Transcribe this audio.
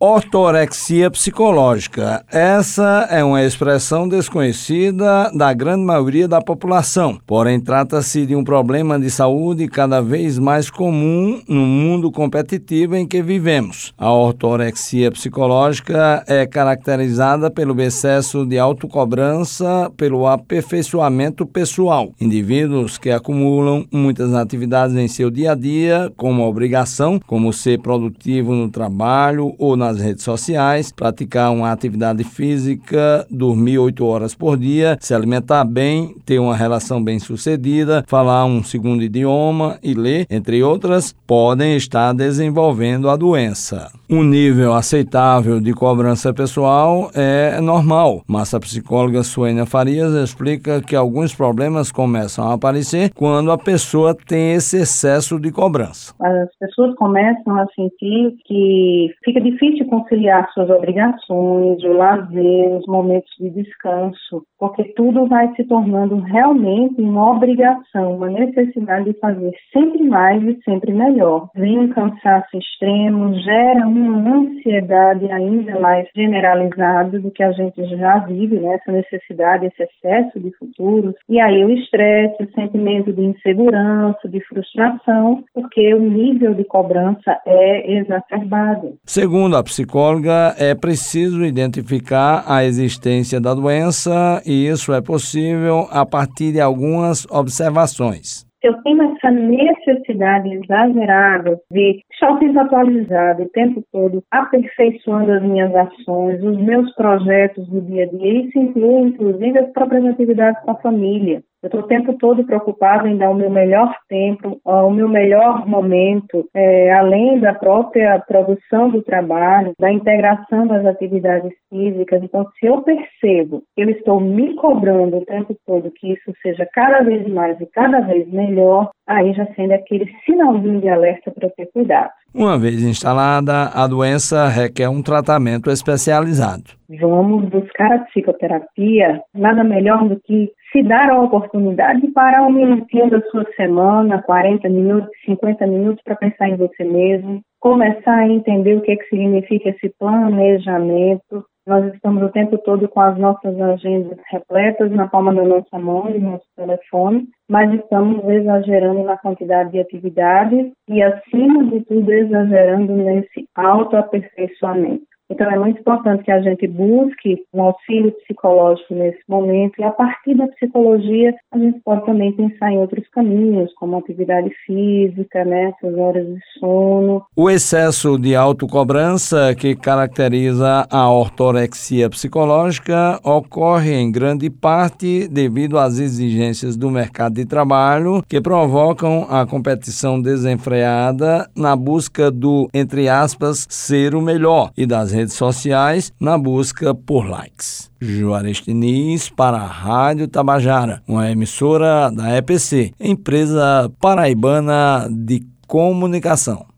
Ortorexia psicológica. Essa é uma expressão desconhecida da grande maioria da população, porém trata-se de um problema de saúde cada vez mais comum no mundo competitivo em que vivemos. A ortorexia psicológica é caracterizada pelo excesso de autocobrança, pelo aperfeiçoamento pessoal. Indivíduos que acumulam muitas atividades em seu dia a dia como obrigação, como ser produtivo no trabalho ou na nas redes sociais, praticar uma atividade física, dormir oito horas por dia, se alimentar bem, ter uma relação bem sucedida, falar um segundo idioma e ler, entre outras, podem estar desenvolvendo a doença. Um nível aceitável de cobrança pessoal é normal, mas a psicóloga Suênia Farias explica que alguns problemas começam a aparecer quando a pessoa tem esse excesso de cobrança. As pessoas começam a sentir que fica difícil de conciliar suas obrigações, o lazer, os momentos de descanso, porque tudo vai se tornando realmente uma obrigação, uma necessidade de fazer sempre mais e sempre melhor. Vem um cansaço extremo, gera uma ansiedade ainda mais generalizada do que a gente já vive, né? essa necessidade, esse excesso de futuros, e aí o estresse, o sentimento de insegurança, de frustração, porque o nível de cobrança é exacerbado. Segundo a psicóloga, é preciso identificar a existência da doença e isso é possível a partir de algumas observações. Eu tenho essa necessidade exagerada de estar desatualizado o tempo todo, aperfeiçoando as minhas ações, os meus projetos do dia a dia. Isso inclui, inclusive, as próprias atividades com a família. Eu estou o tempo todo preocupada em dar o meu melhor tempo, o meu melhor momento, é, além da própria produção do trabalho, da integração das atividades físicas. Então, se eu percebo eu estou me cobrando o tempo todo que isso seja cada vez mais e cada vez melhor, aí já sendo aquele sinalzinho de alerta para ter cuidado. Uma vez instalada, a doença requer um tratamento especializado. Vamos buscar a psicoterapia, nada melhor do que se dar a oportunidade de parar um minutinho da sua semana, 40 minutos, 50 minutos, para pensar em você mesmo, começar a entender o que, é que significa esse planejamento. Nós estamos o tempo todo com as nossas agendas repletas na palma da nossa mão, no nosso telefone, mas estamos exagerando na quantidade de atividades e, acima de tudo, exagerando nesse autoaperfeiçoamento. Então, é muito importante que a gente busque um auxílio psicológico nesse momento e, a partir da psicologia, a gente pode também pensar em outros caminhos, como atividade física, né, essas horas de sono. O excesso de autocobrança que caracteriza a ortorexia psicológica ocorre em grande parte devido às exigências do mercado de trabalho que provocam a competição desenfreada na busca do, entre aspas, ser o melhor e das redes sociais na busca por likes. Juarez Diniz para a Rádio Tabajara, uma emissora da EPC, empresa paraibana de comunicação.